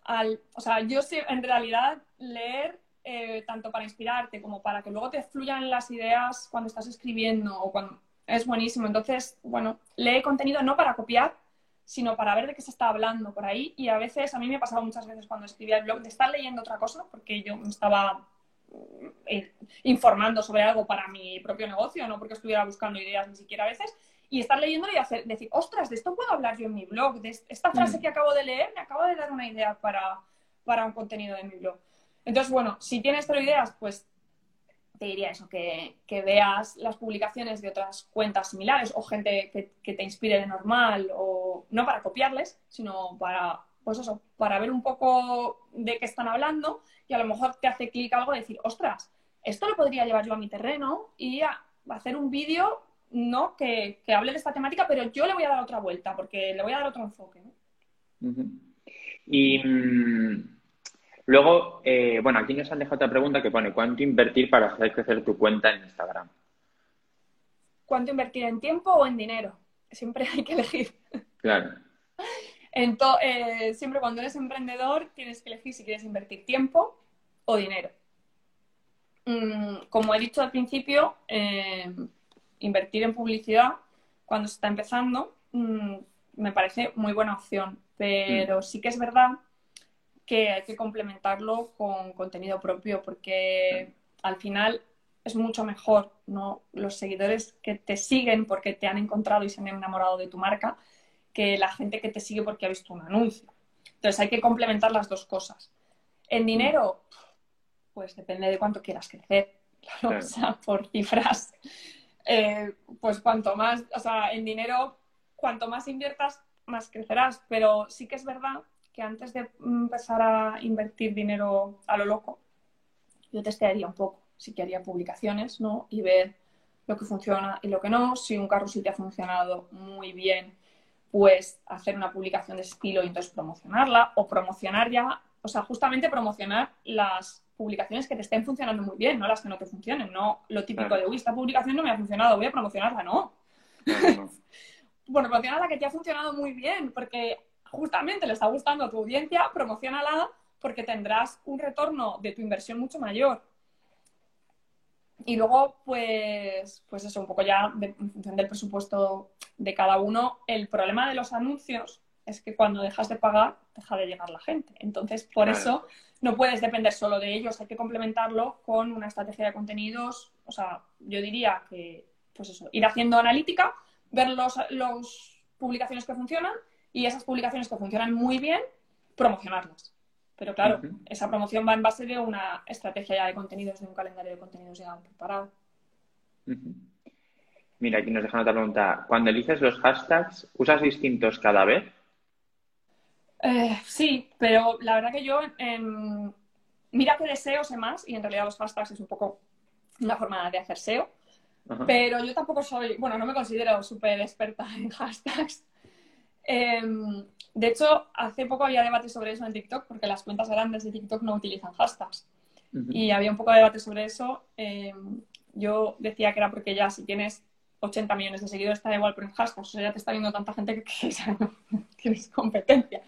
Al, o sea, yo sé, en realidad, leer eh, tanto para inspirarte como para que luego te fluyan las ideas cuando estás escribiendo o cuando es buenísimo. Entonces, bueno, lee contenido no para copiar, sino para ver de qué se está hablando por ahí. Y a veces, a mí me ha pasado muchas veces cuando escribía el blog de estar leyendo otra cosa, porque yo me estaba informando sobre algo para mi propio negocio, no porque estuviera buscando ideas ni siquiera a veces, y estar leyendo y hacer, decir, ostras, de esto puedo hablar yo en mi blog, de esta frase Mm. que acabo de leer me acaba de dar una idea para, para un contenido de mi blog. Entonces, bueno, si tienes cero ideas, pues te diría eso, que, que veas las publicaciones de otras cuentas similares o gente que, que te inspire de normal, o no para copiarles, sino para, pues eso, para ver un poco de qué están hablando y a lo mejor te hace clic algo de decir, ostras, esto lo podría llevar yo a mi terreno y a, hacer un vídeo no que, que hable de esta temática, pero yo le voy a dar otra vuelta porque le voy a dar otro enfoque. Y mm, luego, eh, bueno, aquí nos han dejado otra pregunta que pone, ¿cuánto invertir para hacer crecer tu cuenta en Instagram? ¿Cuánto invertir en tiempo o en dinero? Siempre hay que elegir. Claro, Ento- eh, siempre cuando eres emprendedor tienes que elegir si quieres invertir tiempo o dinero. Mm, como he dicho al principio, eh, invertir en publicidad cuando se está empezando mm, me parece muy buena opción, pero sí que es verdad que hay que complementarlo con contenido propio porque al final es mucho mejor, ¿no? Los seguidores que te siguen porque te han encontrado y se han enamorado de tu marca que la gente que te sigue porque ha visto un anuncio. Entonces hay que complementar las dos cosas. En dinero, pues depende de cuánto quieras crecer, claro, o sea, por cifras. Eh, pues cuanto más, o sea, en dinero, cuanto más inviertas, más crecerás. Pero sí que es verdad que antes de empezar a invertir dinero a lo loco, yo testearía un poco. Sí que haría publicaciones, ¿no? Y ver lo que funciona y lo que no. Si un carro sí te ha funcionado muy bien, pues hacer una publicación de estilo y entonces promocionarla o promocionar ya, o sea, justamente promocionar las publicaciones que te estén funcionando muy bien, no las que no te funcionen, no lo típico de, uy, esta publicación no me ha funcionado, voy a promocionarla, no. bueno, promocionar la que te ha funcionado muy bien, porque justamente le está gustando a tu audiencia, promocionala porque tendrás un retorno de tu inversión mucho mayor. Y luego, pues, pues eso, un poco ya en función del presupuesto de cada uno, el problema de los anuncios es que cuando dejas de pagar, deja de llegar la gente. Entonces, por eso no puedes depender solo de ellos, hay que complementarlo con una estrategia de contenidos. O sea, yo diría que, pues eso, ir haciendo analítica, ver los, los publicaciones que funcionan y esas publicaciones que funcionan muy bien, promocionarlas. Pero claro, esa promoción va en base de una estrategia ya de contenidos, de un calendario de contenidos ya preparado. Mira, aquí nos dejan otra pregunta. Cuando eliges los hashtags, ¿usas distintos cada vez? Eh, sí, pero la verdad que yo en... Mira que deseo sé más y en realidad los hashtags es un poco una forma de hacer SEO. Pero yo tampoco soy, bueno, no me considero súper experta en hashtags. Em, de hecho, hace poco había debate sobre eso en TikTok, porque las cuentas grandes de TikTok no utilizan hashtags. Y había un poco de debate sobre eso. Em, yo decía que era porque ya si tienes 80 millones de seguidores está igual por hashtags, o sea, ya te está viendo tanta gente que, ya no tienes competencia.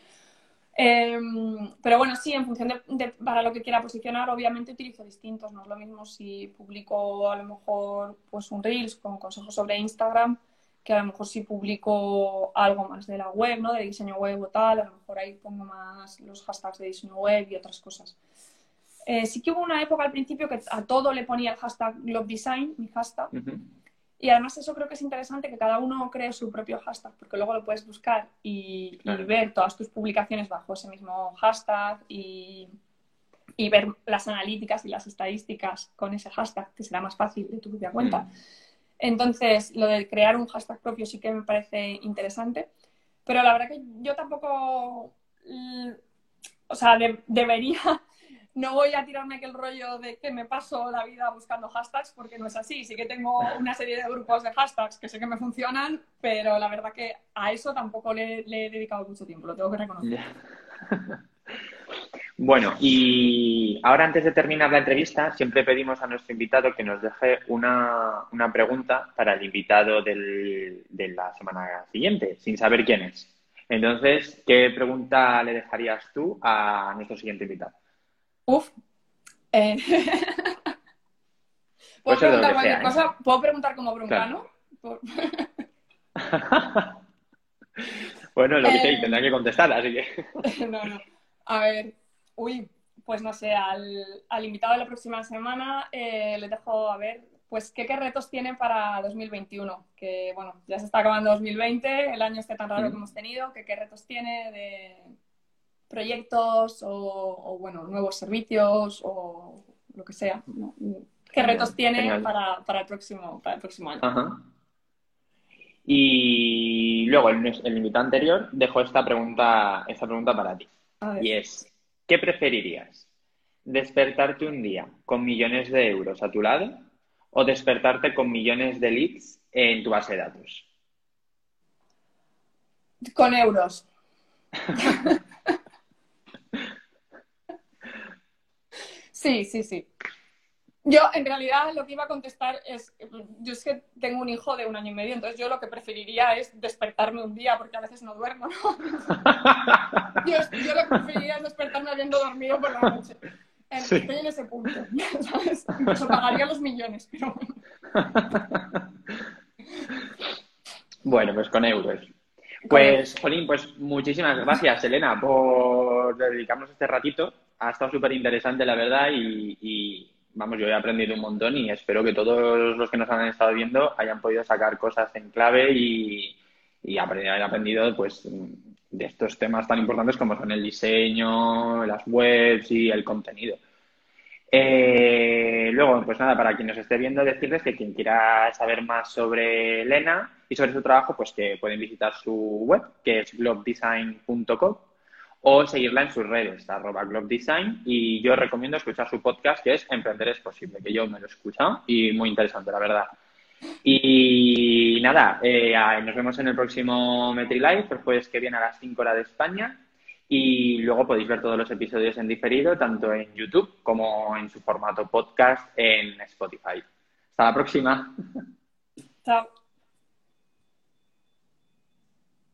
Em, pero bueno, sí, en función de, para lo que quiera posicionar, obviamente utilizo distintos. No es lo mismo si publico a lo mejor pues un Reels con consejos sobre Instagram que a lo mejor si publico algo más de la web, ¿no? De diseño web o tal, a lo mejor ahí pongo más los hashtags de diseño web y otras cosas. Eh, sí que hubo una época al principio que a todo le ponía el hashtag Design, mi hashtag. Y además eso creo que es interesante que cada uno cree su propio hashtag, porque luego lo puedes buscar y, ver todas tus publicaciones bajo ese mismo hashtag y, y, ver las analíticas y las estadísticas con ese hashtag, que será más fácil de tu propia cuenta. Entonces, lo de crear un hashtag propio sí que me parece interesante, pero la verdad que yo tampoco, o sea, debería, no voy a tirarme aquel rollo de que me paso la vida buscando hashtags porque no es así. Sí que tengo una serie de grupos de hashtags que sé que me funcionan, pero la verdad que a eso tampoco le, he dedicado mucho tiempo, lo tengo que reconocer. Bueno, y ahora antes de terminar la entrevista, siempre pedimos a nuestro invitado que nos deje una, pregunta para el invitado de la semana siguiente, sin saber quién es. Entonces, ¿qué pregunta le dejarías tú a nuestro siguiente invitado? Uf. Eh, ¿Puedo, preguntar cualquier ¿eh? cosa? ¿Puedo preguntar como broncano? bueno, lo que eh... tendrá que contestar, así que. no, no. A ver, Uy, pues no sé, al, invitado de la próxima semana eh, le dejo a ver, pues, ¿qué, retos tiene para 2021. Que, bueno, ya se está acabando 2020, el año este tan raro que hemos tenido, que qué retos tiene de proyectos o, bueno, nuevos servicios o lo que sea. ¿Qué retos tiene para, el próximo, para el próximo año? Y luego el, el, invitado anterior dejó esta pregunta, esta pregunta para ti. Y es, ¿Qué preferirías? ¿Despertarte un día con millones de euros a tu lado o despertarte con millones de leads en tu base de datos? Con euros. sí, sí, sí. Yo, en realidad, lo que iba a contestar es, yo es que tengo un hijo de un año y medio, entonces yo lo que preferiría es despertarme un día, porque a veces no duermo, ¿no? yo, lo que preferiría es despertarme habiendo dormido por la noche. Estoy en ese punto, ¿sabes? Incluso pagaría los millones, Bueno, pues con euros. Pues, Jolín, pues muchísimas gracias, Elena, por dedicarnos este ratito. Ha estado súper interesante, la verdad, y, vamos, yo he aprendido un montón y espero que todos los que nos han estado viendo hayan podido sacar cosas en clave y, y aprendido, pues, de estos temas tan importantes como son el diseño, las webs y el contenido. Eh, luego, pues nada, para quien nos esté viendo, decirles que quien quiera saber más sobre Elena y sobre su trabajo, pues que pueden visitar su web, que es globdesign.com, o seguirla en sus redes, arroba globdesign, y yo recomiendo escuchar su podcast, que es Emprender es posible, que yo me lo he escuchado y muy interesante, la verdad. Y nada, eh, nos vemos en el próximo MetriLive, el jueves que viene a las 5 horas de España. Y luego podéis ver todos los episodios en diferido, tanto en YouTube como en su formato podcast en Spotify. Hasta la próxima. Chao.